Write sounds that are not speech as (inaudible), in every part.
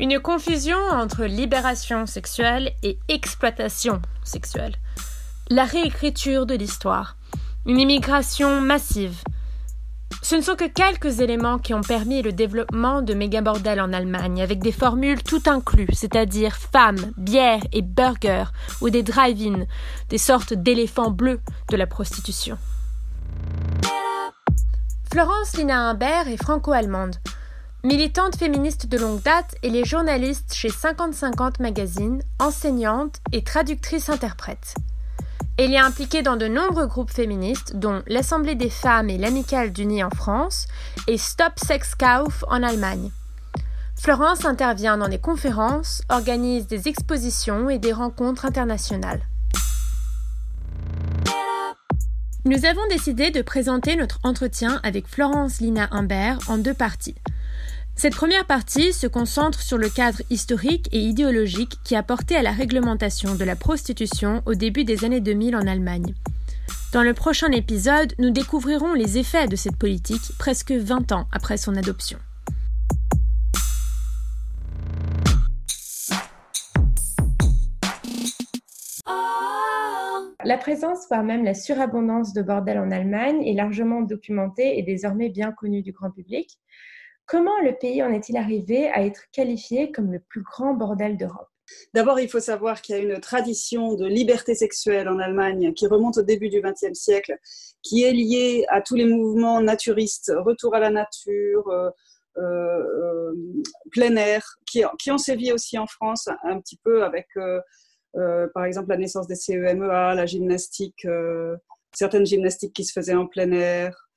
Une confusion entre libération sexuelle et exploitation sexuelle. La réécriture de l'histoire. Une immigration massive. Ce ne sont que quelques éléments qui ont permis le développement de méga-bordels en Allemagne, avec des formules tout inclus, c'est-à-dire femmes, bière et burgers, ou des drive-in, des sortes d'éléphants bleus de la prostitution. Florence Lina Humbert est franco-allemande. Militante féministe de longue date, elle est journaliste chez 50-50 Magazine, enseignante et traductrice-interprète. Elle est impliquée dans de nombreux groupes féministes, dont l'Assemblée des femmes et l'Amicale d'Unis en France et Stop Sex Kauf en Allemagne. Florence intervient dans des conférences, organise des expositions et des rencontres internationales. Nous avons décidé de présenter notre entretien avec Florence Lina Humbert en deux parties. Cette première partie se concentre sur le cadre historique et idéologique qui a porté à la réglementation de la prostitution au début des années 2000 en Allemagne. Dans le prochain épisode, nous découvrirons les effets de cette politique presque 20 ans après son adoption. La présence, voire même la surabondance de bordels en Allemagne est largement documentée et désormais bien connue du grand public. Comment le pays en est-il arrivé à être qualifié comme le plus grand bordel d'Europe? D'abord, il faut savoir qu'il y a une tradition de liberté sexuelle en Allemagne qui remonte au début du XXe siècle, qui est liée à tous les mouvements naturistes, retour à la nature, euh, euh, plein air, qui, ont sévi aussi en France un petit peu avec euh, par exemple la naissance des CEMEA, la gymnastique, certaines gymnastiques qui se faisaient en plein air.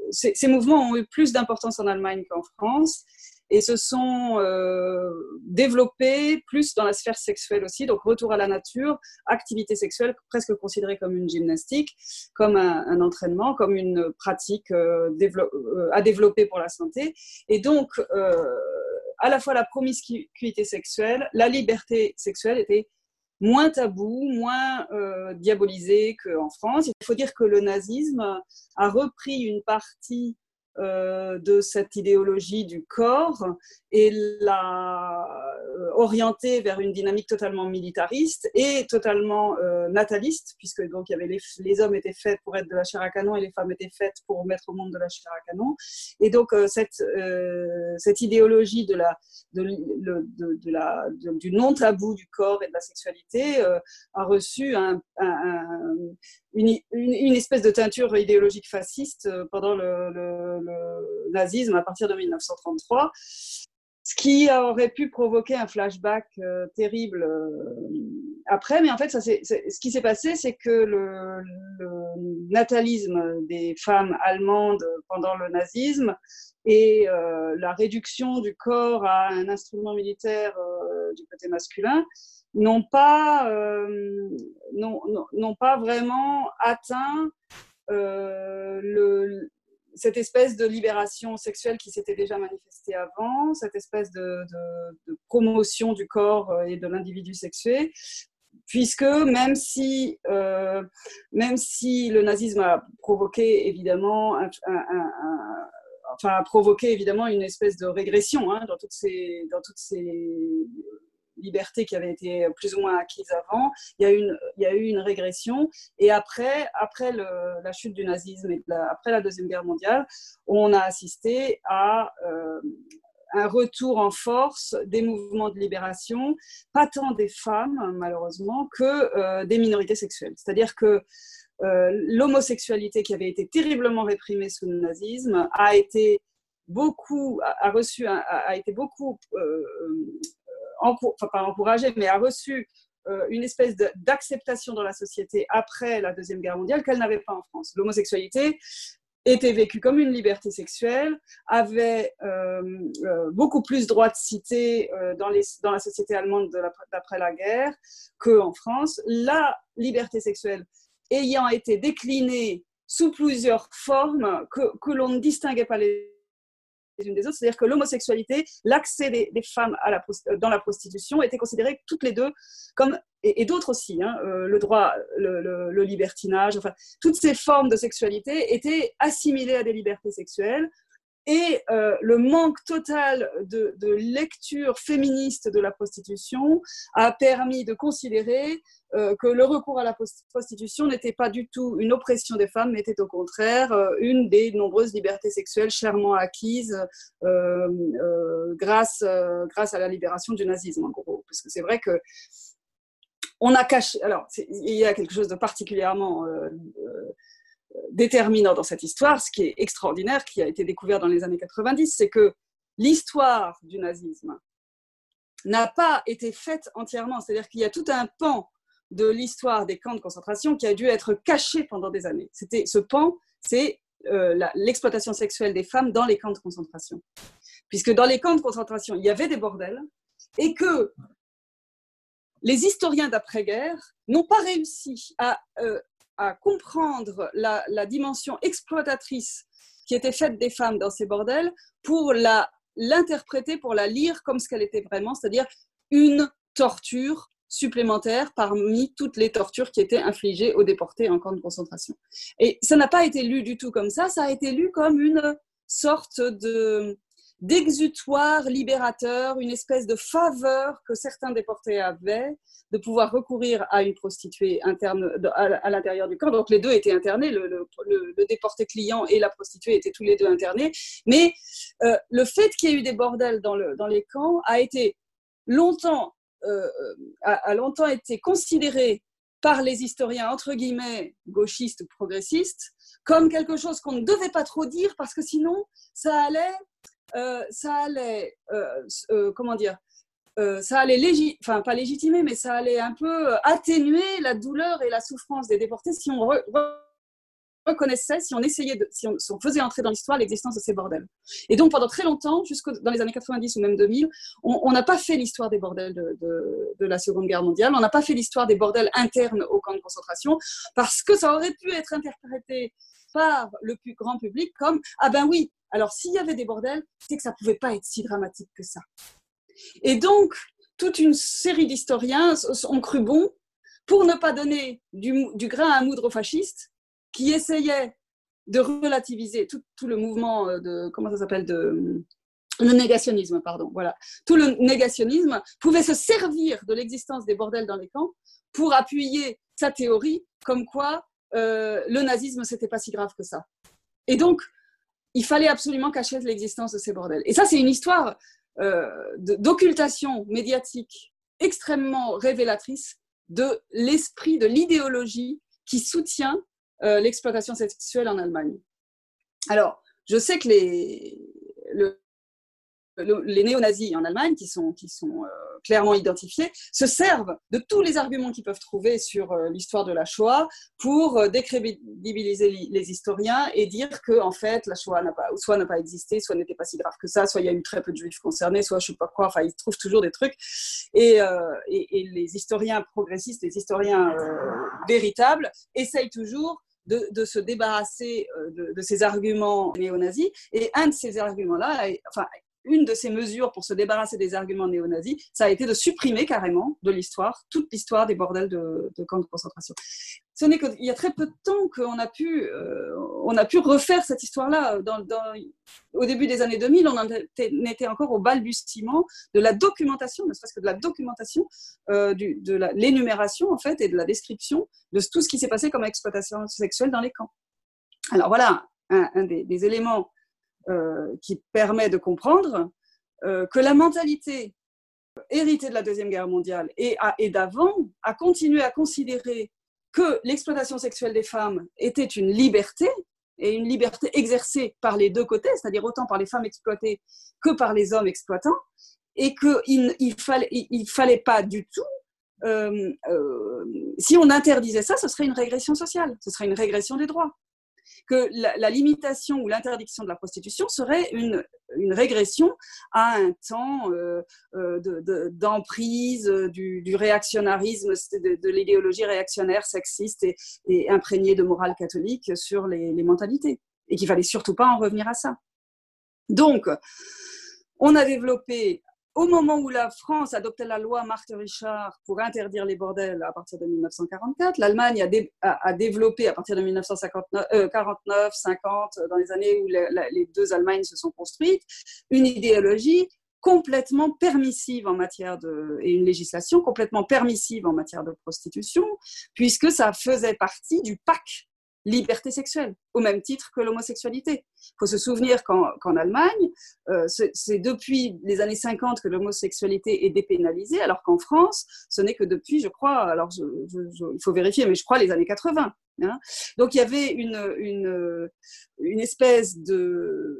Euh, ces, mouvements ont eu plus d'importance en Allemagne qu'en France et se sont développés plus dans la sphère sexuelle aussi. Donc, retour à la nature, activité sexuelle presque considérée comme une gymnastique, comme un, entraînement, comme une pratique à développer pour la santé. Et donc, à la fois la promiscuité sexuelle, la liberté sexuelle était moins tabou, moins euh, diabolisée qu'en France. Il faut dire que le nazisme a repris une partie de cette idéologie du corps et l'a euh, orientée vers une dynamique totalement militariste et totalement euh, nataliste, puisque donc il y avait les, les, hommes étaient faits pour être de la chair à canon et les femmes étaient faites pour mettre au monde de la chair à canon. Et donc cette, cette idéologie de la, de, la, du non tabou du corps et de la sexualité a reçu un, une, espèce de teinture idéologique fasciste pendant le, nazisme à partir de 1933, ce qui aurait pu provoquer un flashback euh, terrible euh, après. Mais en fait, ce qui s'est passé, c'est que le, natalisme des femmes allemandes pendant le nazisme et euh, la réduction du corps à un instrument militaire du côté masculin n'ont pas, n'ont pas vraiment atteint le, cette espèce de libération sexuelle qui s'était déjà manifestée avant, cette espèce de, promotion du corps euh, et de l'individu sexué, puisque même si, euh, même si le nazisme a provoqué évidemment enfin, a provoqué évidemment une espèce de régression hein, dans, toutes ces, dans toutes ces liberté qui avait été plus ou moins acquise avant. Il y a eu une, régression. Et après, après la chute du nazisme et après la Deuxième Guerre mondiale, on a assisté à euh, un retour en force des mouvements de libération, pas tant des femmes, malheureusement, que euh, des minorités sexuelles. C'est-à-dire que euh, l'homosexualité qui avait été terriblement réprimée sous le nazisme a été beaucoup a, reçu a, été beaucoup enfin pas encouragé, mais a reçu euh, une espèce d'acceptation dans la société après la Deuxième Guerre mondiale qu'elle n'avait pas en France. L'homosexualité était vécue comme une liberté sexuelle, avait euh, euh, beaucoup plus droit de cité dans, les, dans, la société allemande d'après la guerre qu'en France. La liberté sexuelle ayant été déclinée sous plusieurs formes que, que l'on ne distinguait pas les des. C'est-à-dire que l'homosexualité, l'accès des, femmes à la, dans la prostitution étaient considérés toutes les deux comme, et, d'autres aussi, hein, euh, le droit, le, libertinage, enfin, toutes ces formes de sexualité étaient assimilées à des libertés sexuelles et euh, le manque total de, lecture féministe de la prostitution a permis de considérer euh, que le recours à la prostitution n'était pas du tout une oppression des femmes, mais était au contraire euh, une des nombreuses libertés sexuelles chèrement acquises grâce, à la libération du nazisme, en gros. Parce que c'est vrai que on a caché. Alors, il y a quelque chose de particulièrement déterminant dans cette histoire, ce qui est extraordinaire, qui a été découvert dans les années 90, c'est que l'histoire du nazisme n'a pas été faite entièrement. C'est-à-dire qu'il y a tout un pan de l'histoire des camps de concentration qui a dû être caché pendant des années. C'était ce pan, c'est euh, l'exploitation sexuelle des femmes dans les camps de concentration. Puisque dans les camps de concentration, il y avait des bordels et que les historiens d'après-guerre n'ont pas réussi à euh, à comprendre la, dimension exploitatrice qui était faite des femmes dans ces bordels pour la, l'interpréter, pour la lire comme ce qu'elle était vraiment, c'est-à-dire une torture supplémentaire parmi toutes les tortures qui étaient infligées aux déportés en camp de concentration. Et ça n'a pas été lu du tout comme ça, ça a été lu comme une sorte de, d'exutoire libérateur, une espèce de faveur que certains déportés avaient de pouvoir recourir à une prostituée à l'intérieur du camp. Donc les deux étaient internés, le, déporté client et la prostituée étaient tous les deux internés. Mais euh, le fait qu'il y ait eu des bordels dans, les camps a été longtemps, euh, a, longtemps été considéré par les historiens entre guillemets gauchistes ou progressistes comme quelque chose qu'on ne devait pas trop dire parce que sinon ça allait ça allait, euh, euh, comment dire, ça allait enfin pas légitimer, mais ça allait un peu atténuer la douleur et la souffrance des déportés si on reconnaissait, si on essayait, si, on, faisait entrer dans l'histoire l'existence de ces bordels. Et donc pendant très longtemps, jusque dans les années 90 ou même 2000, on n'a pas fait l'histoire des bordels de, de, la Seconde Guerre mondiale, on n'a pas fait l'histoire des bordels internes aux camps de concentration, parce que ça aurait pu être interprété par le plus grand public comme ah ben oui, alors, s'il y avait des bordels, c'est que ça pouvait pas être si dramatique que ça. Et donc, toute une série d'historiens ont cru bon, pour ne pas donner du, grain à moudre aux fascistes, qui essayaient de relativiser tout, le mouvement euh, de, comment ça s'appelle, de, le négationnisme, pardon, voilà. Tout le négationnisme pouvait se servir de l'existence des bordels dans les camps pour appuyer sa théorie comme quoi euh, le nazisme, c'était pas si grave que ça. Et donc, il fallait absolument cacher l'existence de ces bordels. Et ça, c'est une histoire euh, d'occultation médiatique extrêmement révélatrice de l'esprit, de l'idéologie qui soutient euh, l'exploitation sexuelle en Allemagne. Alors, je sais que les, le, les néo-nazis en Allemagne, qui sont, euh, clairement identifiés, se servent de tous les arguments qu'ils peuvent trouver sur euh, l'histoire de la Shoah pour euh, décrédibiliser les historiens et dire que en fait la Shoah n'a pas, soit n'a pas existé, soit n'était pas si grave que ça, soit il y a eu très peu de juifs concernés, soit je sais pas quoi. Enfin, ils trouvent toujours des trucs. Et, les historiens progressistes, les historiens véritables, essayent toujours de, se débarrasser de ces arguments néo-nazis. Et un de ces arguments-là, enfin, une de ces mesures pour se débarrasser des arguments néo-nazis, ça a été de supprimer carrément de l'histoire toute l'histoire des bordels de, camps de concentration. Ce n'est qu'il y a très peu de temps qu'on a pu, euh, on a pu refaire cette histoire-là. au début des années 2000, on en était, encore au balbutiement de la documentation, ne serait-ce que de la documentation euh, de l'énumération en fait et de la description de tout ce qui s'est passé comme exploitation sexuelle dans les camps. Alors voilà un, des éléments qui permet de comprendre euh, que la mentalité héritée de la Deuxième Guerre mondiale et, d'avant a continué à considérer que l'exploitation sexuelle des femmes était une liberté et une liberté exercée par les deux côtés, c'est-à-dire autant par les femmes exploitées que par les hommes exploitants, et qu'il ne fallait, pas du tout, euh, si on interdisait ça, ce serait une régression sociale, ce serait une régression des droits que la, limitation ou l'interdiction de la prostitution serait une, une régression à un temps euh, euh, d'emprise du, du, réactionnarisme, de, l'idéologie réactionnaire, sexiste et, imprégnée de morale catholique sur les, les mentalités. Et qu'il fallait surtout pas en revenir à ça. Donc, on a développé au moment où la France adoptait la loi Marthe Richard pour interdire les bordels à partir de 1944, l'Allemagne a, développé à partir de 1949, 50, euh, dans les années où les deux Allemagnes se sont construites, une idéologie complètement permissive en matière de et une législation complètement permissive en matière de prostitution puisque ça faisait partie du pacte liberté sexuelle, au même titre que l'homosexualité. Il faut se souvenir qu'en Allemagne, euh, c'est depuis les années 50 que l'homosexualité est dépénalisée, alors qu'en France, ce n'est que depuis, je crois, alors il faut vérifier, mais je crois les années 80. Hein. Donc il y avait une, une, espèce de,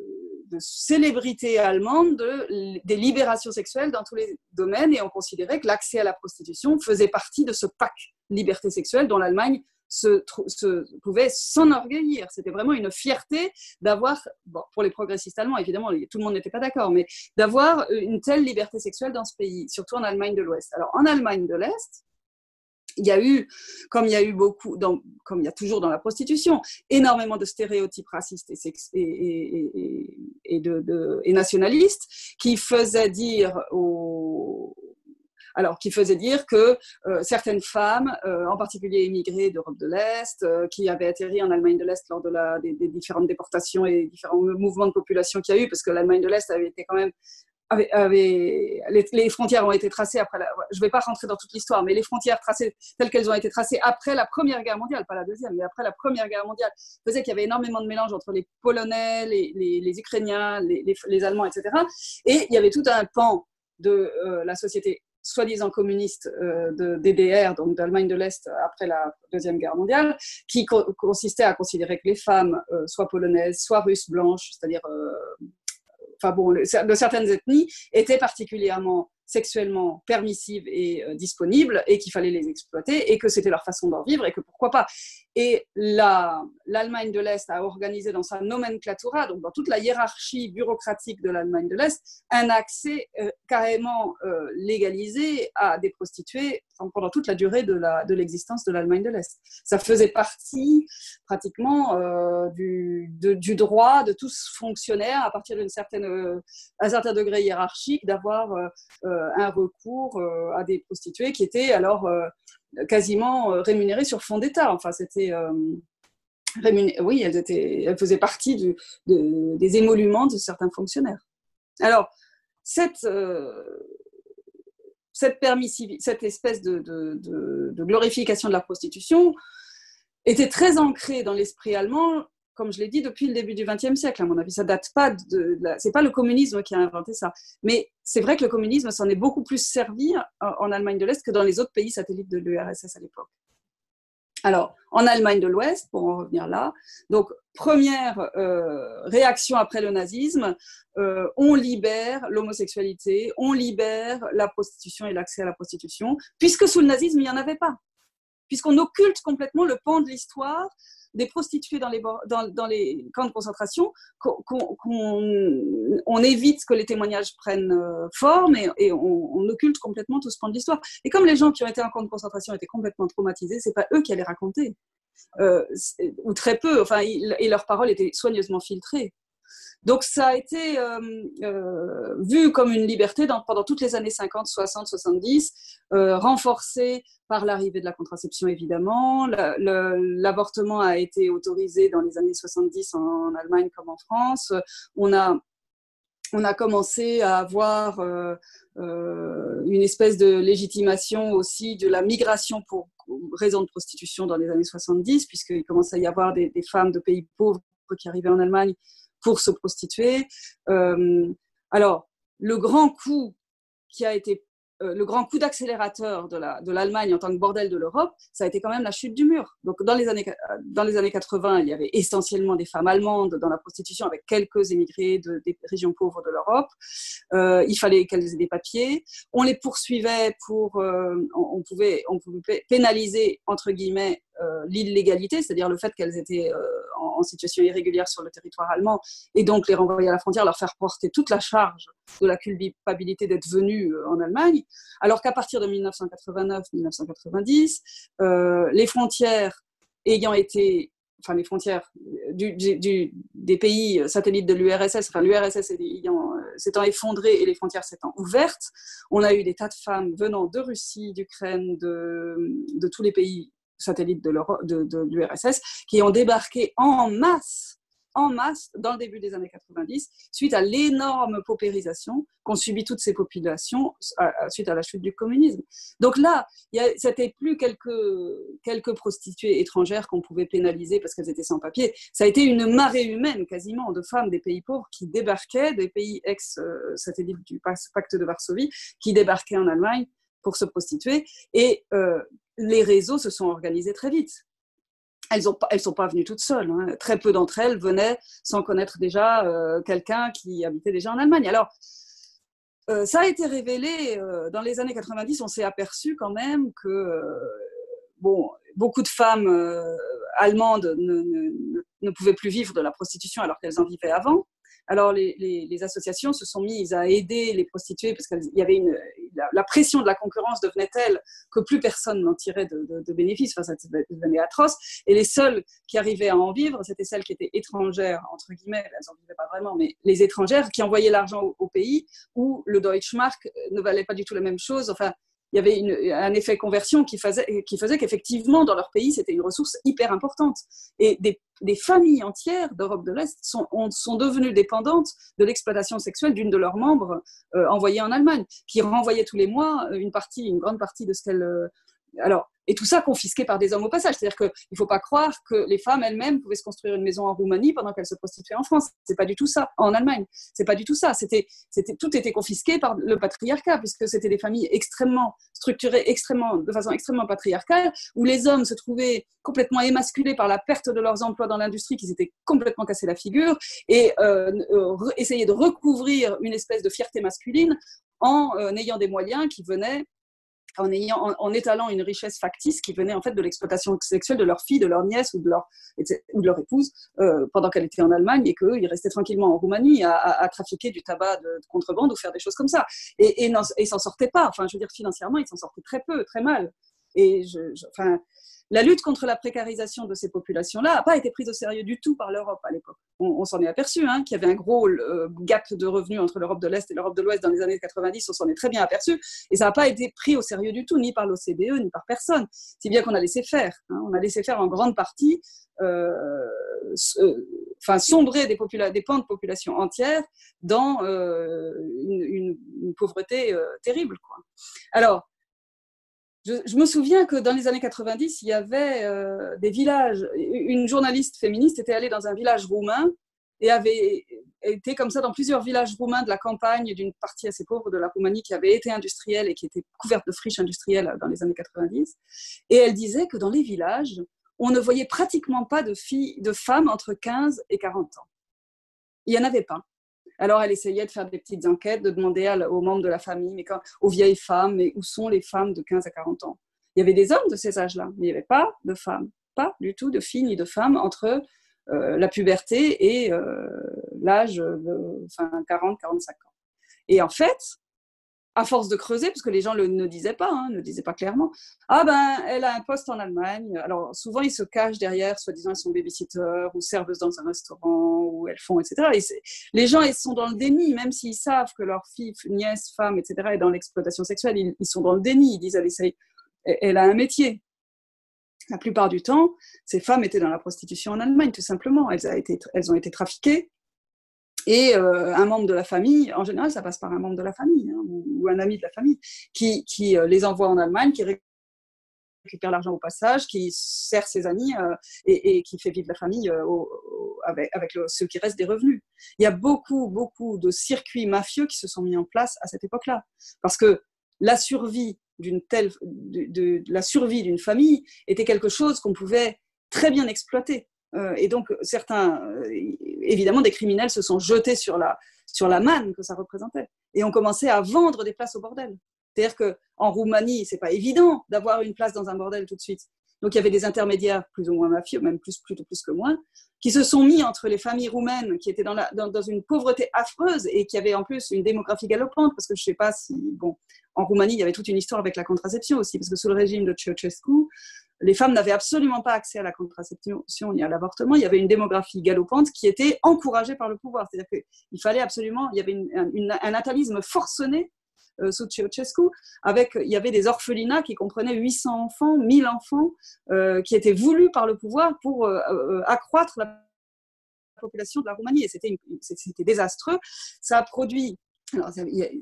célébrité allemande de, des libérations sexuelles dans tous les domaines, et on considérait que l'accès à la prostitution faisait partie de ce pack liberté sexuelle dont l'Allemagne se, pouvait s'enorgueillir. C'était vraiment une fierté d'avoir, bon, pour les progressistes allemands, évidemment, tout le monde n'était pas d'accord, mais d'avoir une telle liberté sexuelle dans ce pays, surtout en Allemagne de l'Ouest. Alors, en Allemagne de l'Est, il y a eu, comme il y a eu beaucoup, comme il y a toujours dans la prostitution, énormément de stéréotypes racistes et nationalistes qui faisaient dire aux, alors qui faisait dire que euh, certaines femmes, euh, en particulier immigrées d'Europe de l'Est, euh, qui avaient atterri en Allemagne de l'Est lors de la, des, différentes déportations et différents mouvements de population qu'il y a eu, parce que l'Allemagne de l'Est avait été quand même avait, les, frontières ont été tracées après je ne vais pas rentrer dans toute l'histoire, mais les frontières tracées telles qu'elles ont été tracées après la Première Guerre mondiale, pas la Deuxième, mais après la Première Guerre mondiale, faisait qu'il y avait énormément de mélange entre les Polonais, les, Ukrainiens, les, Allemands, etc. Et il y avait tout un pan de la société soi-disant communiste euh, de DDR, donc d'Allemagne de l'Est après la Deuxième Guerre mondiale, qui consistait à considérer que les femmes, euh, soit polonaises, soit russes blanches, c'est-à-dire, euh, enfin bon, de certaines ethnies, étaient particulièrement sexuellement permissives et disponibles et qu'il fallait les exploiter et que c'était leur façon d'en vivre et que pourquoi pas. Et l'Allemagne de l'Est a organisé dans sa nomenclatura, donc dans toute la hiérarchie bureaucratique de l'Allemagne de l'Est, un accès euh, carrément euh, légalisé à des prostituées pendant toute la durée de l'existence de l'Allemagne de l'Est. Ça faisait partie pratiquement du, du, droit de tous fonctionnaires à partir d'un certain degré hiérarchique d'avoir un recours à des prostituées qui étaient alors quasiment euh, rémunérées sur fond d'État. Enfin, c'était euh, oui, elles, étaient, elles faisaient partie des émoluments de certains fonctionnaires. Alors, cette, euh, cette, cette espèce de, glorification de la prostitution était très ancrée dans l'esprit allemand comme je l'ai dit, depuis le début du XXe siècle, à mon avis. Ça date pas c'est pas le communisme qui a inventé ça. Mais c'est vrai que le communisme s'en est beaucoup plus servi en Allemagne de l'Est que dans les autres pays satellites de l'URSS à l'époque. Alors, en Allemagne de l'Ouest, pour en revenir là, donc première euh, réaction après le nazisme, euh, on libère l'homosexualité, on libère la prostitution et l'accès à la prostitution, puisque sous le nazisme, il n'y en avait pas. Puisqu'on occulte complètement le pan de l'histoire des prostituées dans les, camps de concentration, qu'on on évite que les témoignages prennent euh, forme et, on, occulte complètement tout ce pan de l'histoire. Et comme les gens qui ont été en camp de concentration étaient complètement traumatisés, c'est pas eux qui allaient raconter. Euh, ou très peu, enfin, et leurs paroles étaient soigneusement filtrées. Donc ça a été euh, euh, vu comme une liberté pendant toutes les années 50, 60, 70, euh, renforcée par l'arrivée de la contraception évidemment. L'avortement a été autorisé dans les années 70 en, Allemagne comme en France. On a on a commencé à avoir une espèce de légitimation aussi de la migration pour raison de prostitution dans les années 70, puisqu'il commençait à y avoir des, femmes de pays pauvres qui arrivaient en Allemagne pour se prostituer. Euh, alors, le grand coup qui a été euh, le grand coup d'accélérateur de l'Allemagne en tant que bordel de l'Europe, ça a été quand même la chute du mur. Donc dans les, années, dans les années 80, il y avait essentiellement des femmes allemandes dans la prostitution avec quelques émigrés de, des régions pauvres de l'Europe. Euh, il fallait qu'elles aient des papiers. On les poursuivait pour... on, pouvait, on pouvait pénaliser, entre guillemets, l'illégalité, c'est-à-dire le fait qu'elles étaient en situation irrégulière sur le territoire allemand et donc les renvoyer à la frontière, leur faire porter toute la charge de la culpabilité d'être venus euh, en Allemagne, alors qu'à partir de 1989-1990, euh, les frontières ayant été enfin les frontières des pays satellites de l'URSS, enfin l'URSS s'étant effondrée et les frontières s'étant ouvertes, on a eu des tas de femmes venant de Russie, d'Ukraine, de, tous les pays satellites de l'URSS qui ont débarqué en masse en masse dans le début des années 90, suite à l'énorme paupérisation qu'ont subi toutes ces populations suite à la chute du communisme. Donc là, c'était plus quelques, quelques prostituées étrangères qu'on pouvait pénaliser parce qu'elles étaient sans papier. Ça a été une marée humaine quasiment de femmes des pays pauvres qui débarquaient, des pays ex-satellites du pacte de Varsovie, qui débarquaient en Allemagne pour se prostituer. Et euh, les réseaux se sont organisés très vite elles ne sont pas venues toutes seules. Hein. Très peu d'entre elles venaient sans connaître déjà euh, quelqu'un qui habitait déjà en Allemagne. Alors, euh, ça a été révélé euh, dans les années 90. On s'est aperçu quand même que bon, beaucoup de femmes allemandes ne, pouvaient plus vivre de la prostitution alors qu'elles en vivaient avant. Alors les, associations se sont mises à aider les prostituées parce qu'il y avait une, la, pression de la concurrence devenait telle que plus personne n'en tirait de, bénéfices. Enfin, ça devenait atroce. Et les seules qui arrivaient à en vivre, c'était celles qui étaient étrangères, entre guillemets, elles n'en vivaient pas vraiment, mais les étrangères qui envoyaient l'argent au, pays où le Deutschmark ne valait pas du tout la même chose. Enfin, il y avait un effet conversion qui faisait, qu'effectivement, dans leur pays, c'était une ressource hyper importante. Et des, familles entières d'Europe de l'Est sont, sont devenues dépendantes de l'exploitation sexuelle d'une de leurs membres euh, envoyée en Allemagne, qui renvoyait tous les mois une partie, une grande partie de ce qu'elle euh, alors, et tout ça confisqué par des hommes au passage. C'est-à-dire qu'il ne faut pas croire que les femmes elles-mêmes pouvaient se construire une maison en Roumanie pendant qu'elles se prostituaient en France. C'est pas du tout ça. En Allemagne, c'est pas du tout ça. C'était, tout était confisqué par le patriarcat, puisque c'était des familles extrêmement structurées, extrêmement, de façon extrêmement patriarcale, où les hommes se trouvaient complètement émasculés par la perte de leurs emplois dans l'industrie, qu'ils étaient complètement cassés la figure, et euh, euh essayer de recouvrir une espèce de fierté masculine en euh, ayant des moyens qui venaient en, étalant une richesse factice qui venait en fait de l'exploitation sexuelle de leur fille, de leur nièce ou de leur, ou de leur épouse euh, pendant qu'elle était en Allemagne et qu'ils restaient tranquillement en Roumanie à, trafiquer du tabac de, contrebande ou faire des choses comme ça. Et, et s'en sortaient pas. Enfin, je veux dire, financièrement, ils s'en sortaient très peu, très mal. Et je, enfin, la lutte contre la précarisation de ces populations-là n'a pas été prise au sérieux du tout par l'Europe à l'époque. On, s'en est aperçu, hein, qu'il y avait un gros euh, gap de revenus entre l'Europe de l'Est et l'Europe de l'Ouest dans les années 90, on s'en est très bien aperçu, et ça n'a pas été pris au sérieux du tout, ni par l'OCDE, ni par personne. Si bien qu'on a laissé faire. Hein. on a laissé faire en grande partie, euh, euh, enfin, sombrer des, des pans de population entières dans une, pauvreté terrible. Quoi. Alors, je, me souviens que dans les années 90, il y avait euh, des villages. Une journaliste féministe était allée dans un village roumain et avait été comme ça dans plusieurs villages roumains de la campagne d'une partie assez pauvre de la Roumanie qui avait été industrielle et qui était couverte de friches industrielles dans les années 90. Et elle disait que dans les villages, on ne voyait pratiquement pas de de femmes entre 15 et 40 ans. Il n'y en avait pas. Alors, elle essayait de faire des petites enquêtes, de demander aux membres de la famille, mais quand, aux vieilles femmes, mais où sont les femmes de 15 à 40 ans? Il y avait des hommes de ces âges-là, mais il n'y avait pas de femmes, pas du tout de filles ni de femmes entre euh, la puberté et euh, l'âge de enfin, 40-45 ans. Et en fait, à force de creuser, parce que les gens le, ne disaient pas, hein, ne disaient pas clairement, ah ben, elle a un poste en Allemagne. Alors, souvent, ils se cachent derrière, soi-disant, elles sont babysitter ou serveuses dans un restaurant, ou elles font, etc. Et les gens, ils sont dans le déni, même s'ils savent que leur fille, nièce, femme, etc., est dans l'exploitation sexuelle, ils, sont dans le déni. Ils disent, elle, essaye, elle a un métier. La plupart du temps, ces femmes étaient dans la prostitution en Allemagne, tout simplement. Elles ont été trafiquées et euh, un membre de la famille, en général, ça passe par un membre de la famille hein, ou, un ami de la famille, qui, euh, les envoie en Allemagne, qui récupère l'argent au passage, qui sert ses amis euh, et, qui fait vivre la famille avec, avec le, ce qui reste des revenus. Il y a beaucoup, beaucoup de circuits mafieux qui se sont mis en place à cette époque-là. Parce que la survie d'une telle, de, la survie d'une famille était quelque chose qu'on pouvait très bien exploiter. Euh, et donc, certains, euh, évidemment, des criminels se sont jetés sur la, sur la manne que ça représentait et ont commencé à vendre des places au bordel. C'est-à-dire qu'en Roumanie, c'est pas évident d'avoir une place dans un bordel tout de suite. Donc, il y avait des intermédiaires plus ou moins mafieux, même plus, plutôt plus que moins, qui se sont mis entre les familles roumaines qui étaient dans, dans, dans, une pauvreté affreuse et qui avaient en plus une démographie galopante, parce que je sais pas si, bon, en Roumanie, il y avait toute une histoire avec la contraception aussi, parce que sous le régime de Ceausescu, les femmes n'avaient absolument pas accès à la contraception ni à l'avortement. Il y avait une démographie galopante qui était encouragée par le pouvoir. C'est-à-dire qu'il fallait absolument, il y avait un natalisme forcené euh, sous Ceausescu, avec, il y avait des orphelinats qui comprenaient 800 enfants, 1000 enfants, euh, qui étaient voulus par le pouvoir pour euh, accroître la population de la Roumanie. Et c'était désastreux. Ça a produit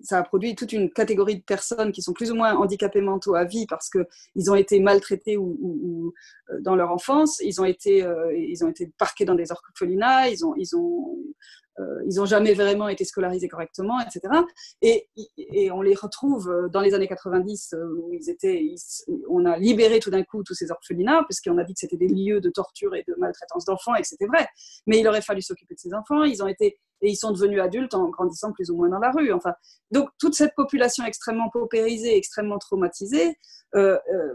ça a produit toute une catégorie de personnes qui sont plus ou moins handicapées mentaux à vie parce qu'ils ont été maltraités ou, dans leur enfance, ils ont été, ils ont été parqués dans des orphelinats, ils ont, ils ont euh, ils n'ont jamais vraiment été scolarisés correctement, etc. Et, et, on les retrouve euh, dans les années 90 euh, où ils étaient, on a libéré tout d'un coup tous ces orphelinats parce qu'on a dit que c'était des lieux de torture et de maltraitance d'enfants et que c'était vrai. Mais il aurait fallu s'occuper de ces enfants. Ils ont été et ils sont devenus adultes en grandissant plus ou moins dans la rue. Enfin, donc toute cette population extrêmement paupérisée, extrêmement traumatisée, euh, euh,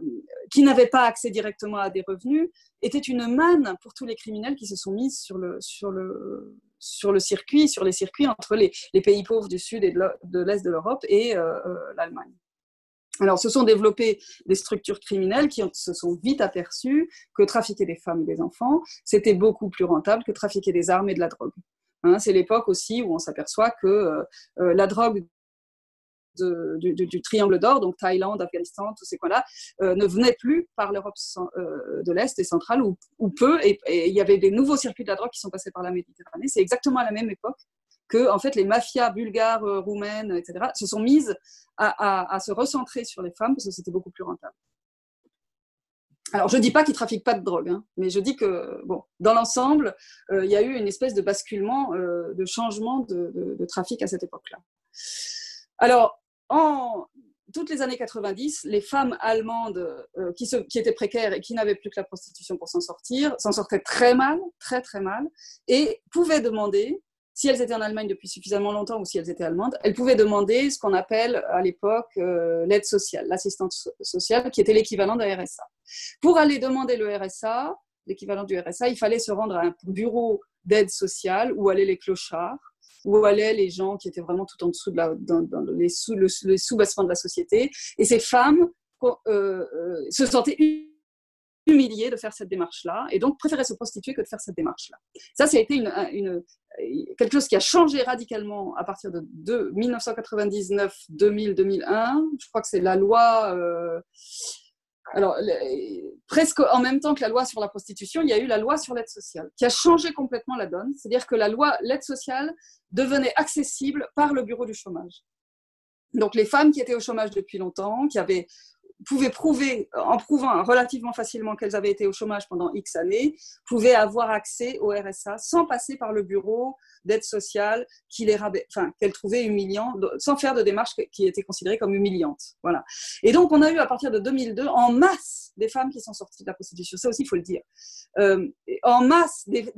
qui n'avait pas accès directement à des revenus, était une manne pour tous les criminels qui se sont mis sur le, sur le, sur le circuit, sur les circuits entre les, pays pauvres du sud et de l'est de l'Europe et euh, l'Allemagne. Alors, se sont développées des structures criminelles qui se sont vite aperçues que trafiquer des femmes et des enfants, c'était beaucoup plus rentable que trafiquer des armes et de la drogue. Hein, c'est l'époque aussi où on s'aperçoit que euh, euh, la drogue du, triangle d'or, donc Thaïlande, Afghanistan, tous ces coins-là, euh, ne venait plus par l'Europe de l'Est et centrale, ou, peu, et, il y avait des nouveaux circuits de la drogue qui sont passés par la Méditerranée. C'est exactement à la même époque que en fait, les mafias bulgares, roumaines, etc., se sont mises à se recentrer sur les femmes parce que c'était beaucoup plus rentable. Alors, je ne dis pas qu'ils ne trafiquent pas de drogue, hein, mais je dis que, dans l'ensemble, euh, il y a eu une espèce de basculement, euh, de changement de, trafic à cette époque-là. Alors, en toutes les années 90, les femmes allemandes euh, qui, étaient précaires et qui n'avaient plus que la prostitution pour s'en sortir, s'en sortaient très mal, très très mal, et pouvaient demander si elles étaient en Allemagne depuis suffisamment longtemps ou si elles étaient allemandes, elles pouvaient demander ce qu'on appelle à l'époque euh, l'aide sociale, l'assistance sociale, qui était l'équivalent de RSA. Pour aller demander le RSA, l'équivalent du RSA, il fallait se rendre à un bureau d'aide sociale où allaient les clochards, où allaient les gens qui étaient vraiment tout en dessous de la, dans, les sous, le, sous-bassement de la société. Et ces femmes euh, euh, se sentaient humiliées de faire cette démarche-là et donc préféraient se prostituer que de faire cette démarche-là. Ça, ça a été une, une, quelque chose qui a changé radicalement à partir de, 1999, 2000, 2001. Je crois que c'est la loi. Euh, alors, presque en même temps que la loi sur la prostitution, il y a eu la loi sur l'aide sociale, qui a changé complètement la donne. C'est-à-dire que la loi, l'aide sociale, devenait accessible par le bureau du chômage. Donc, les femmes qui étaient au chômage depuis longtemps, qui avaient pouvaient prouver, en prouvant relativement facilement qu'elles avaient été au chômage pendant X années, pouvaient avoir accès au RSA sans passer par le bureau d'aide sociale enfin, qu'elles trouvaient humiliant, sans faire de démarche qui était considérée comme humiliante. Voilà. Et donc, on a eu à partir de 2002 en masse des femmes qui sont sorties de la prostitution. Ça aussi, il faut le dire. Euh, en masse des,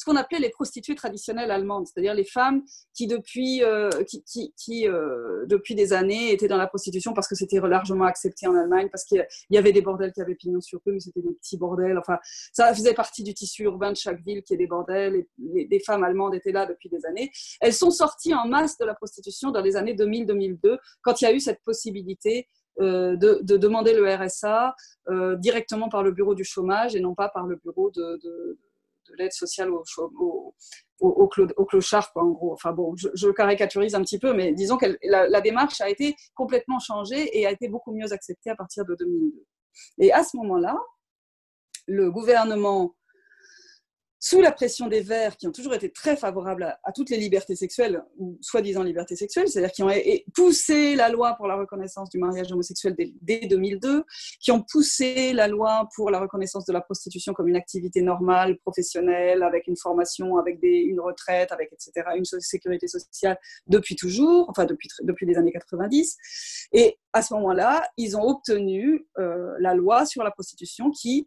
ce qu'on appelait les prostituées traditionnelles allemandes, c'est-à-dire les femmes qui depuis, euh, qui, euh, depuis des années étaient dans la prostitution parce que c'était largement accepté en Allemagne, parce qu'il y avait des bordels qui avaient pignon sur eux, mais c'était des petits bordels. Enfin, ça faisait partie du tissu urbain de chaque ville qui est des bordels. Et les, les, femmes allemandes étaient là depuis des années. Elles sont sorties en masse de la prostitution dans les années 2000-2002, quand il y a eu cette possibilité euh, de, demander le RSA directement par le bureau du chômage et non pas par le bureau de l'aide sociale au, au, au, clochard, quoi, en gros. Enfin bon, je, caricaturise un petit peu, mais disons que la, démarche a été complètement changée et a été beaucoup mieux acceptée à partir de 2002. Et à ce moment-là, le gouvernement sous la pression des Verts, qui ont toujours été très favorables à, toutes les libertés sexuelles, ou soi-disant libertés sexuelles, c'est-à-dire qui ont poussé la loi pour la reconnaissance du mariage homosexuel dès, 2002, qui ont poussé la loi pour la reconnaissance de la prostitution comme une activité normale, professionnelle, avec une formation, avec une retraite, avec etc., une sécurité sociale depuis toujours, enfin depuis, depuis les années 90. Et à ce moment-là, ils ont obtenu euh, la loi sur la prostitution qui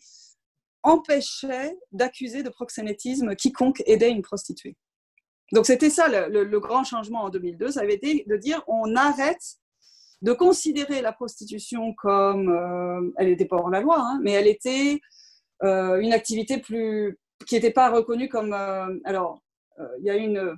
empêchait d'accuser de proxénétisme quiconque aidait une prostituée. Donc c'était ça le, grand changement en 2002, ça avait été de dire on arrête de considérer la prostitution comme, euh, elle n'était pas hors la loi, hein, mais elle était euh, une activité plus qui n'était pas reconnue comme, euh, alors il y a une,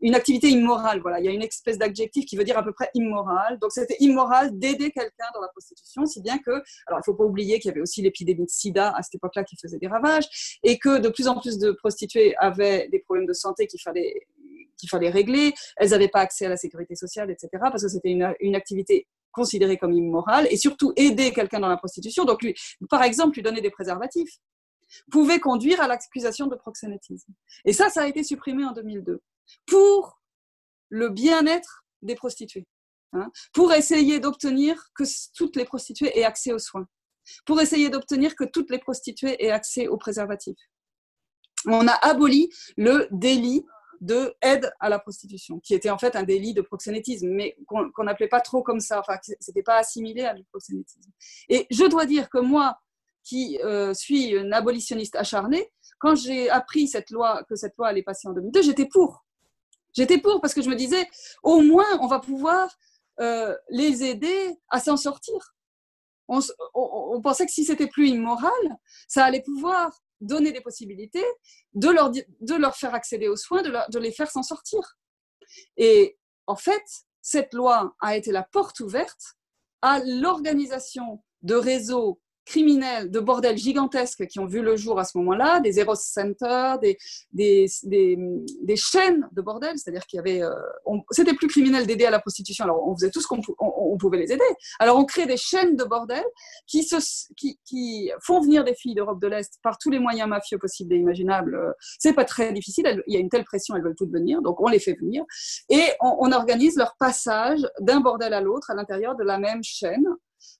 une activité immorale. Voilà, il y a une espèce d'adjectif qui veut dire à peu près immoral. Donc c'était immoral d'aider quelqu'un dans la prostitution, si bien que, alors il faut pas oublier qu'il y avait aussi l'épidémie de SIDA à cette époque-là qui faisait des ravages, et que de plus en plus de prostituées avaient des problèmes de santé qu'il fallait qu'il fallait régler. Elles n'avaient pas accès à la sécurité sociale, etc. Parce que c'était une, une activité considérée comme immorale, et surtout aider quelqu'un dans la prostitution. Donc lui, par exemple, lui donner des préservatifs pouvait conduire à l'accusation de proxénétisme. Et ça, ça a été supprimé en 2002 pour le bien-être des prostituées, hein, pour essayer d'obtenir que toutes les prostituées aient accès aux soins, pour essayer d'obtenir que toutes les prostituées aient accès aux préservatifs. On a aboli le délit de aide à la prostitution, qui était en fait un délit de proxénétisme, mais qu'on n'appelait pas trop comme ça, enfin, c'était pas assimilé à du proxénétisme. Et je dois dire que moi, qui euh, suis une abolitionniste acharnée, quand j'ai appris cette loi, que cette loi allait passer en 2002, j'étais pour. J'étais pour parce que je me disais, au moins, on va pouvoir euh, les aider à s'en sortir. On, pensait que si c'était plus immoral, ça allait pouvoir donner des possibilités de leur, de leur faire accéder aux soins, de, de les faire s'en sortir. Et en fait, cette loi a été la porte ouverte à l'organisation de réseaux criminels de bordels gigantesques qui ont vu le jour à ce moment-là, des Eros Center, des, des, des, chaînes de bordels, c'est-à-dire qu'il y avait. Euh, c'était plus criminel d'aider à la prostitution, alors on faisait tout ce qu'on on, pouvait les aider. Alors on crée des chaînes de bordels qui, se, qui, qui font venir des filles d'Europe de l'Est par tous les moyens mafieux possibles et imaginables. C'est pas très difficile, il y a une telle pression, elles veulent toutes venir, donc on les fait venir. Et on, on organise leur passage d'un bordel à l'autre à l'intérieur de la même chaîne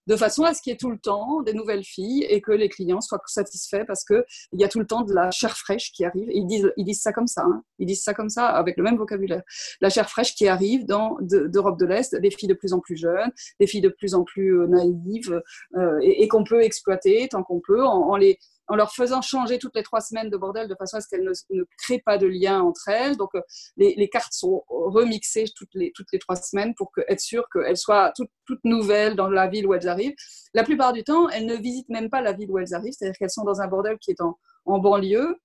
de façon à ce qu'il y ait tout le temps des nouvelles filles et que les clients soient satisfaits parce qu'il y a tout le temps de la chair fraîche qui arrive. ils disent, ils disent ça comme ça, hein. ils disent ça comme ça avec le même vocabulaire. La chair fraîche qui arrive d'Europe de, l'Est, des filles de plus en plus jeunes, des filles de plus en plus euh, naïves euh, et, qu'on peut exploiter tant qu'on peut en les en leur faisant changer toutes les trois semaines de bordel de façon à ce qu'elles ne, créent pas de lien entre elles. Donc, euh, les, cartes sont remixées toutes les, toutes les trois semaines pour être sûr qu'elles soient toutes, nouvelles dans la ville où elles arrivent. La plupart du temps, elles ne visitent même pas la ville où elles arrivent, c'est-à-dire qu'elles sont dans un bordel qui est en, banlieue.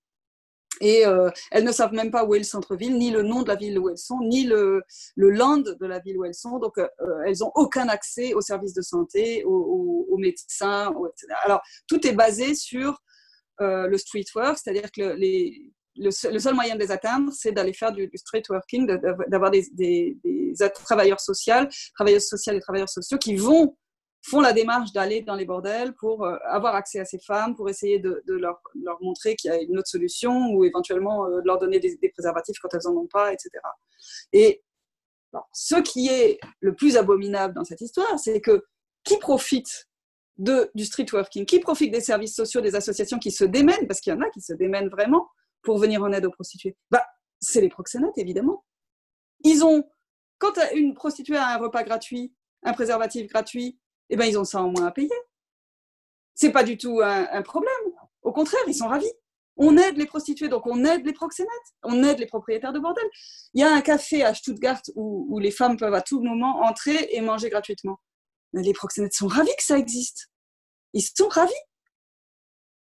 Et euh, elles ne savent même pas où est le centre-ville, ni le nom de la ville où elles sont, ni le, land de la ville où elles sont. Donc, euh, elles n'ont aucun accès aux services de santé, aux, médecins, etc. Alors, tout est basé sur euh, le street work, c'est-à-dire que les, le, seul, moyen de les atteindre, c'est d'aller faire du, street working, d'avoir des, des, travailleurs sociaux, travailleuses sociales et travailleurs sociaux qui vont font la démarche d'aller dans les bordels pour euh, avoir accès à ces femmes, pour essayer de, leur, montrer qu'il y a une autre solution ou éventuellement euh, de leur donner des, préservatifs quand elles n'en ont pas, etc. Et ce qui est le plus abominable dans cette histoire, c'est que qui profite du street working, qui profite des services sociaux, des associations qui se démènent, parce qu'il y en a qui se démènent vraiment pour venir en aide aux prostituées bah, C'est les proxénètes, évidemment. Ils ont, quand une prostituée a un repas gratuit, un préservatif gratuit, eh ben, ils ont ça en moins à payer. C'est pas du tout un, problème. Au contraire, ils sont ravis. On aide les prostituées, donc on aide les proxénètes, on aide les propriétaires de bordel. Il y a un café à Stuttgart où, où les femmes peuvent à tout moment entrer et manger gratuitement les proxénètes sont ravis que ça existe. Ils sont ravis.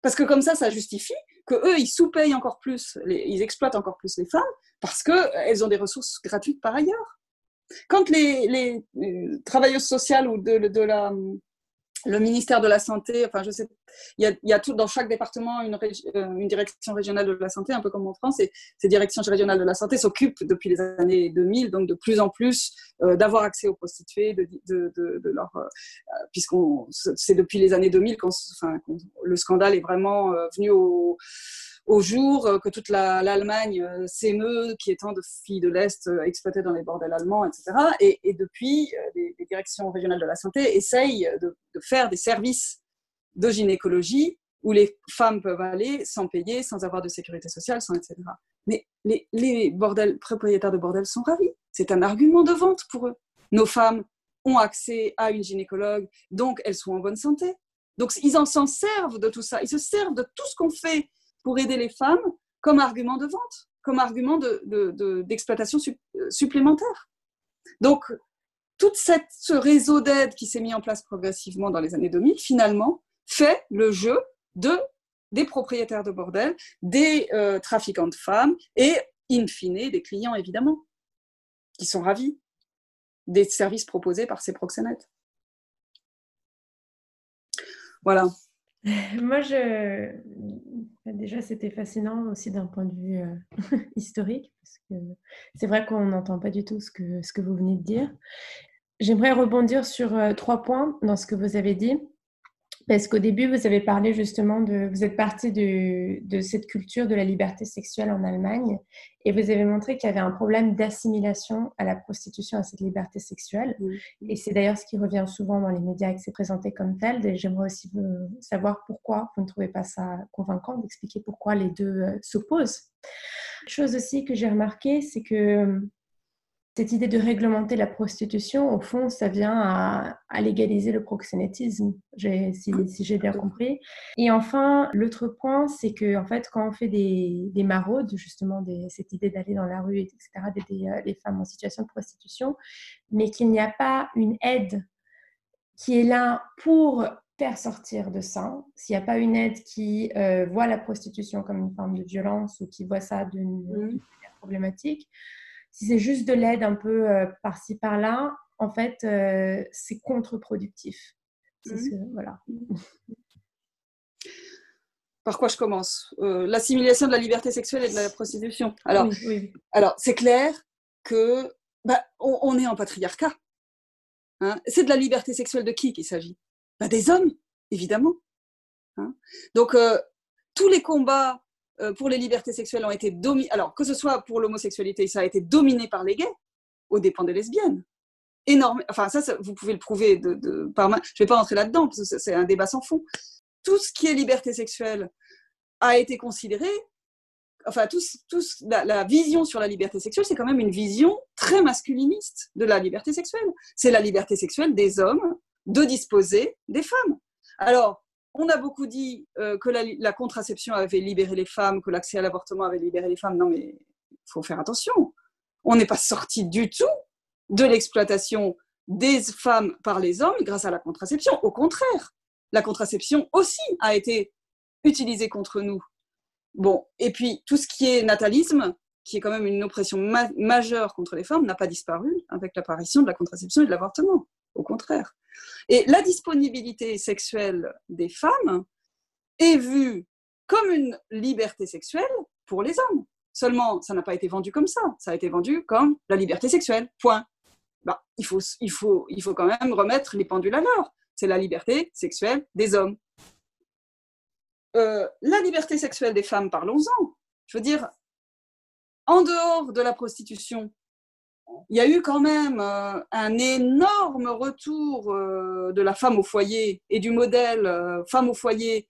Parce que comme ça, ça justifie que eux, ils sous-payent encore plus, ils exploitent encore plus les femmes parce qu'elles ont des ressources gratuites par ailleurs. Quand les, euh, travailleuses sociales ou de, de la le ministère de la Santé, enfin, je sais, il y a, tout dans chaque département une, euh, une, direction régionale de la santé, un peu comme en France, et ces directions régionales de la santé s'occupent depuis les années 2000, donc de plus en plus euh, d'avoir accès aux prostituées, de, de, de, leur, euh, puisqu'on, c'est depuis les années 2000 quand, enfin, le scandale est vraiment venu au au jour euh, que toute l'Allemagne euh, s'émeut, qui est tant de filles de l'Est euh, exploitées dans les bordels allemands, etc. Et, depuis, les, directions régionales de la santé essayent de, faire des services de gynécologie où les femmes peuvent aller sans payer, sans avoir de sécurité sociale, etc. Mais les, les bordels, propriétaires de bordels sont ravis. C'est un argument de vente pour eux. Nos femmes ont accès à une gynécologue, donc elles sont en bonne santé. Donc ils en s'en servent de tout ça. Ils se servent de tout ce qu'on fait pour aider les femmes comme argument de vente, comme argument d'exploitation de, euh, supplémentaire. Donc, tout ce réseau d'aide qui s'est mis en place progressivement dans les années 2000, finalement, fait le jeu de, des propriétaires de bordel, des euh, trafiquants de femmes et in fine, des clients évidemment, qui sont ravis des services proposés par ces proxénètes. Voilà. (laughs) Moi, je... déjà, c'était fascinant aussi d'un point de vue euh, (laughs) historique, parce que c'est vrai qu'on n'entend pas du tout ce que, ce que vous venez de dire. J'aimerais rebondir sur euh, trois points dans ce que vous avez dit. Parce qu'au début, vous avez parlé justement de, vous êtes parti de, de, cette culture de la liberté sexuelle en Allemagne et vous avez montré qu'il y avait un problème d'assimilation à la prostitution, à cette liberté sexuelle. Et c'est d'ailleurs ce qui revient souvent dans les médias et que c'est présenté comme tel. Et j'aimerais aussi savoir pourquoi vous ne trouvez pas ça convaincant, d'expliquer pourquoi les deux euh, s'opposent. Chose aussi que j'ai remarqué, c'est que cette idée de réglementer la prostitution, au fond, ça vient à, légaliser le proxénétisme, si, j'ai bien compris. Et enfin, l'autre point, c'est que en fait, quand on fait des, maraudes, justement, cette idée d'aller dans la rue, etc., d'aider euh, les femmes en situation de prostitution, mais qu'il n'y a pas une aide qui est là pour faire sortir de ça, s'il n'y a pas une aide qui euh, voit la prostitution comme une forme de violence ou qui voit ça d'une mmh. problématique, si c'est juste de l'aide un peu euh, par-ci par-là, en fait, euh, c'est contre-productif. Mmh. voilà. Par quoi je commence? Euh, L'assimilation de la liberté sexuelle et de la prostitution. Alors, alors c'est clair que bah, on, est en patriarcat. Hein. c'est de la liberté sexuelle de qui qu'il s'agit? Bah, Des hommes, évidemment. Hein. Donc, tous les combats pour les libertés sexuelles ont été dominées. Alors, que ce soit pour l'homosexualité, ça a été dominé par les gays, aux dépens des lesbiennes. Énorme. Enfin, ça, vous pouvez le prouver de, par Je ne vais pas rentrer là-dedans, parce que c'est un débat sans fond. Tout ce qui est liberté sexuelle a été considéré. Enfin, la, la, vision sur la liberté sexuelle, c'est quand même une vision très masculiniste de la liberté sexuelle. C'est la liberté sexuelle des hommes de disposer des femmes. Alors, on a beaucoup dit euh, que la, contraception avait libéré les femmes, que l'accès à l'avortement avait libéré les femmes. Non, mais il faut faire attention. On n'est pas sorti du tout de l'exploitation des femmes par les hommes grâce à la contraception. Au contraire, la contraception aussi a été utilisée contre nous. Bon, et puis tout ce qui est natalisme, qui est quand même une oppression majeure contre les femmes, n'a pas disparu avec l'apparition de la contraception et de l'avortement. Au contraire. Et la disponibilité sexuelle des femmes est vue comme une liberté sexuelle pour les hommes. Seulement, ça n'a pas été vendu comme ça. Ça a été vendu comme la liberté sexuelle. Point. Bah, il, faut, il, faut, il faut quand même remettre les pendules à l'heure. C'est la liberté sexuelle des hommes. Euh, la liberté sexuelle des femmes, parlons-en. Je veux dire, en dehors de la prostitution, il y a eu quand même euh, un énorme retour euh, de la femme au foyer et du modèle euh, femme au foyer,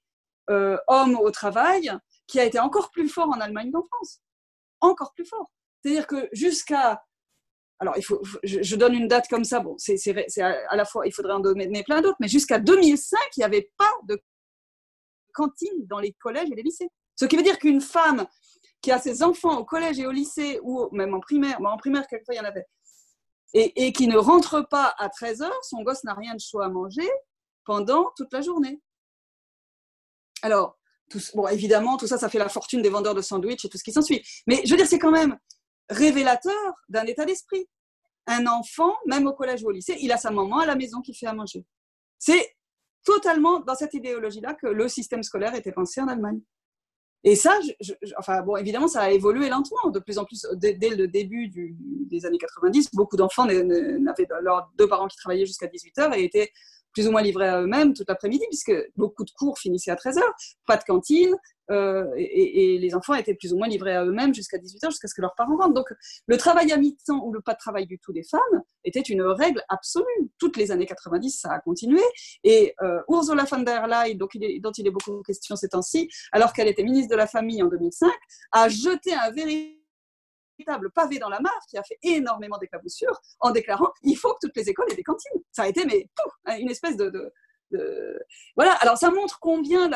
homme au travail, qui a été encore plus fort en Allemagne qu'en France. Encore plus fort. C'est-à-dire que jusqu'à. Alors, il faut, je, donne une date comme ça, bon, c'est à la fois, il faudrait en donner plein d'autres, mais jusqu'à 2005, il n'y avait pas de cantine dans les collèges et les lycées. Ce qui veut dire qu'une femme qui a ses enfants au collège et au lycée, ou même en primaire, en primaire, quelquefois, il y en avait, et, qui ne rentre pas à 13 heures, son gosse n'a rien de chaud à manger pendant toute la journée. Alors, bon, évidemment, tout ça, ça fait la fortune des vendeurs de sandwichs et tout ce qui s'ensuit. Mais je veux dire, c'est quand même révélateur d'un état d'esprit. Un enfant, même au collège ou au lycée, il a sa maman à la maison qui fait à manger. C'est totalement dans cette idéologie-là que le système scolaire était pensé en Allemagne. Et ça, enfin bon, évidemment, ça a évolué lentement. De plus en plus, dès, le début des années 90, beaucoup d'enfants n'avaient leurs deux parents qui travaillaient jusqu'à 18 h et étaient plus ou moins livrés à eux-mêmes toute l'après-midi, puisque beaucoup de cours finissaient à 13h, pas de cantine, euh, et, les enfants étaient plus ou moins livrés à eux-mêmes jusqu'à 18h, jusqu'à ce que leurs parents rentrent. Donc le travail à mi-temps ou le pas de travail du tout des femmes était une règle absolue. Toutes les années 90, ça a continué. Et euh, Ursula von der Leyen, dont il est beaucoup question ces temps-ci, alors qu'elle était ministre de la Famille en 2005, a jeté un véritable pavé dans la mare qui a fait énormément d'éclaboussures en déclarant il faut que toutes les écoles aient des cantines. Ça a été mais hein, une espèce de, voilà. Alors ça montre combien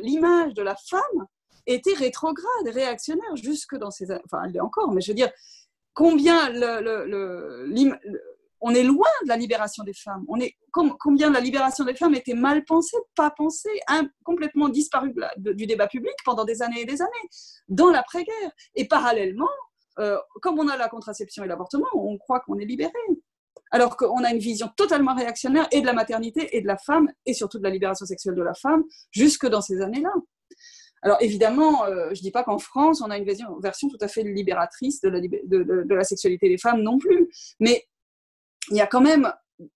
l'image de la femme était rétrograde, réactionnaire jusque dans ses enfin elle l'est encore, mais je veux dire combien le, on est loin de la libération des femmes. On est combien la libération des femmes était mal pensée, pas pensée, complètement disparue du débat public pendant des années et des années, dans l'après-guerre. Et parallèlement, comme on a la contraception et l'avortement, on croit qu'on est libéré. Alors qu'on a une vision totalement réactionnaire et de la maternité et de la femme, et surtout de la libération sexuelle de la femme, jusque dans ces années-là. Alors évidemment, je ne dis pas qu'en France, on a une version, tout à fait libératrice de la, sexualité des femmes non plus, mais il y a quand même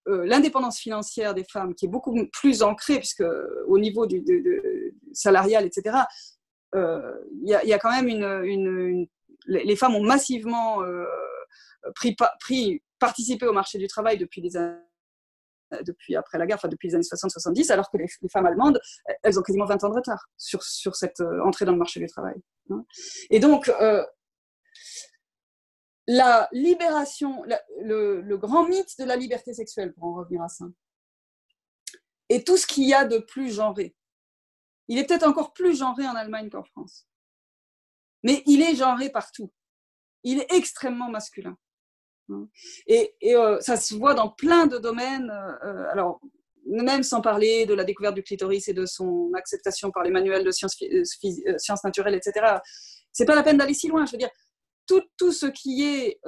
euh, l'indépendance financière des femmes qui est beaucoup plus ancrée, puisque au niveau du, salarial, etc., euh, il y, a quand même une, les femmes ont massivement euh, pris, participé au marché du travail depuis les depuis après la guerre, enfin depuis les années 60-70, alors que les, femmes allemandes, elles ont quasiment 20 ans de retard sur, sur cette entrée dans le marché du travail. Hein. Et donc, la libération, le, grand mythe de la liberté sexuelle, pour en revenir à ça, et tout ce qu'il y a de plus genré. Il est peut-être encore plus genré en Allemagne qu'en France. Mais il est genré partout. Il est extrêmement masculin. Et, euh, ça se voit dans plein de domaines. Euh, euh, alors, même sans parler de la découverte du clitoris et de son acceptation par les manuels de sciences, naturelles, etc. C'est pas la peine d'aller si loin. Je veux dire, tout, ce qui est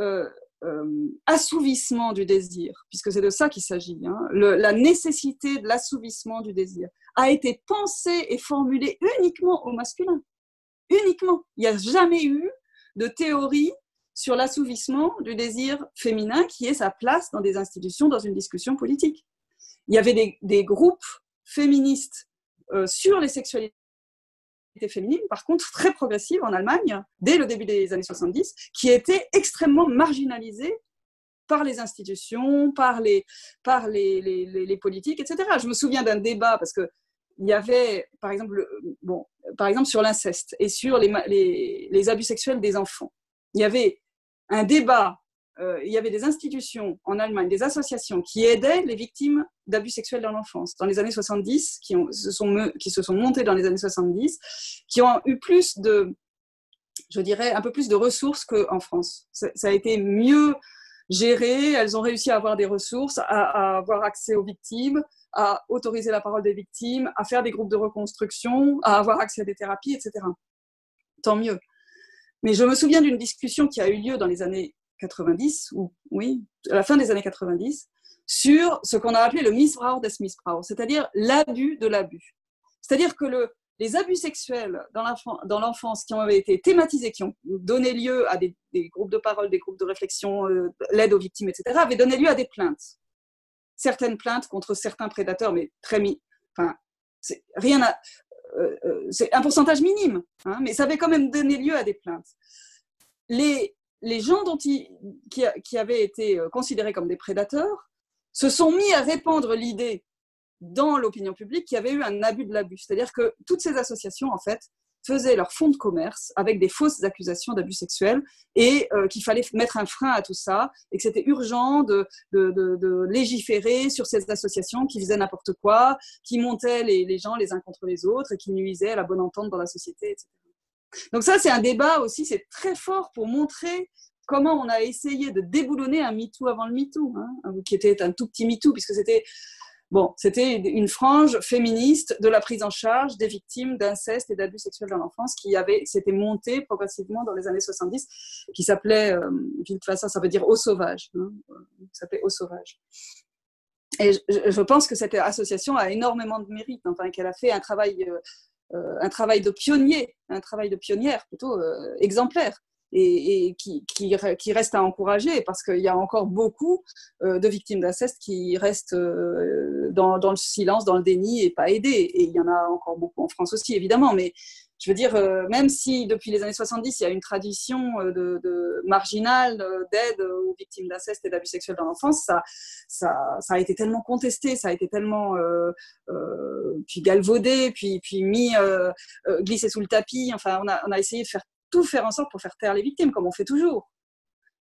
assouvissement du désir, puisque c'est de ça qu'il s'agit, hein, la nécessité de l'assouvissement du désir, a été pensé et formulé uniquement au masculin. Uniquement. Il n'y a jamais eu de théorie sur l'assouvissement du désir féminin qui est sa place dans des institutions, dans une discussion politique. Il y avait des, groupes féministes euh, sur les sexualités féminine, par contre, très progressive en Allemagne, dès le début des années 70, qui était extrêmement marginalisée par les institutions, par les, par les, les, politiques, etc. Je me souviens d'un débat, parce que il y avait, par exemple, bon, par exemple sur l'inceste et sur les, les, les abus sexuels des enfants. Il y avait un débat euh, il y avait des institutions en Allemagne, des associations qui aidaient les victimes d'abus sexuels dans l'enfance dans les années 70, qui, se sont, qui se sont montées dans les années 70, qui ont eu plus de, je dirais, un peu plus de ressources qu'en France. Ça, a été mieux géré, elles ont réussi à avoir des ressources, à, avoir accès aux victimes, à autoriser la parole des victimes, à faire des groupes de reconstruction, à avoir accès à des thérapies, etc. Tant mieux. Mais je me souviens d'une discussion qui a eu lieu dans les années 90, ou oui, à la fin des années 90, sur ce qu'on a appelé le Missbrauch des Missbrauch, c'est-à-dire l'abus de l'abus. C'est-à-dire que le, les abus sexuels dans l'enfance qui ont été thématisés, qui ont donné lieu à des, groupes de parole, des groupes de réflexion, euh, l'aide aux victimes, etc., avaient donné lieu à des plaintes. Certaines plaintes contre certains prédateurs, mais très mis. Enfin, rien à. Euh, euh, c'est un pourcentage minime, hein, mais ça avait quand même donné lieu à des plaintes. Les, les gens dont qui, avaient été euh, considérés comme des prédateurs se sont mis à répandre l'idée dans l'opinion publique qu'il y avait eu un abus de l'abus. C'est-à-dire que toutes ces associations, en fait, faisaient leur fonds de commerce avec des fausses accusations d'abus sexuels et euh, qu'il fallait mettre un frein à tout ça et que c'était urgent de, légiférer sur ces associations qui faisaient n'importe quoi, qui montaient les, gens les uns contre les autres et qui nuisaient à la bonne entente dans la société, etc. Donc ça, c'est un débat aussi, c'est très fort pour montrer comment on a essayé de déboulonner un MeToo avant le MeToo, hein, qui était un tout petit MeToo, puisque c'était bon, c'était une frange féministe de la prise en charge des victimes d'inceste et d'abus sexuels dans l'enfance qui avait s'était montée progressivement dans les années 70, qui s'appelait, euh, ça veut dire au sauvage, hein, s'appelait au sauvage. Et je, pense que cette association a énormément de mérite, enfin qu'elle a fait un travail euh, euh, un travail de pionnier, un travail de pionnière plutôt euh, exemplaire. Et, qui, reste à encourager parce qu'il y a encore beaucoup euh, de victimes d'inceste qui restent dans, dans, le silence, dans le déni et pas aidées. Et il y en a encore beaucoup en France aussi, évidemment. Mais je veux dire, euh, même si depuis les années 70, il y a une tradition euh, de, marginale euh, d'aide aux victimes d'inceste et d'abus sexuels dans l'enfance, ça, a été tellement contesté, ça a été tellement puis galvaudé, puis, puis mis, glissé sous le tapis. Enfin, on a, on a essayé de faire tout faire en sorte pour faire taire les victimes, comme on fait toujours.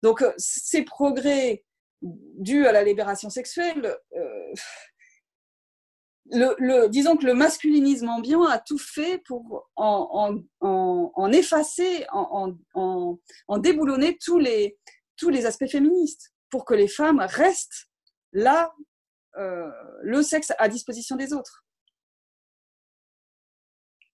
Donc, ces progrès dus à la libération sexuelle, le, disons que le masculinisme ambiant a tout fait pour en, effacer, en, déboulonner tous les, tous les aspects féministes, pour que les femmes restent là, euh, le sexe à disposition des autres.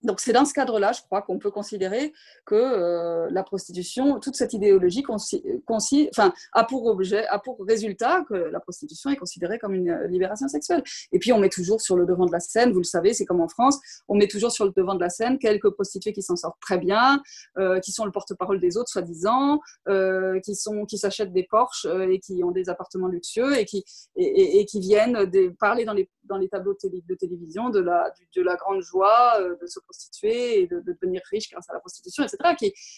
Donc c'est dans ce cadre-là, je crois, qu'on peut considérer que euh, la prostitution, toute cette idéologie enfin, a pour objet, a pour résultat que la prostitution est considérée comme une euh, libération sexuelle. Et puis on met toujours sur le devant de la scène, vous le savez, c'est comme en France, on met toujours sur le devant de la scène quelques prostituées qui s'en sortent très bien, euh, qui sont le porte-parole des autres, soi-disant, qui sont, qui s'achètent des Porsche et qui ont des appartements luxueux et qui et, qui viennent parler dans les dans les tableaux de, télévision de la de la grande joie de ce prostituées et de, devenir riche grâce à la prostitution, etc.,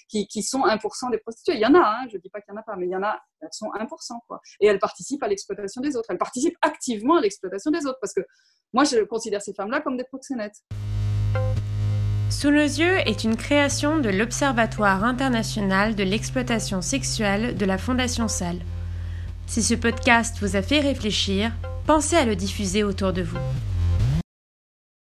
qui, qui, sont 1% des prostituées. Il y en a, hein, je ne dis pas qu'il n'y en a pas, mais il y en a, elles sont 1%. Quoi. Et elles participent à l'exploitation des autres. Elles participent activement à l'exploitation des autres, parce que moi, je considère ces femmes-là comme des proxénètes. Sous nos yeux est une création de l'Observatoire international de l'exploitation sexuelle de la Fondation Salle. Si ce podcast vous a fait réfléchir, pensez à le diffuser autour de vous.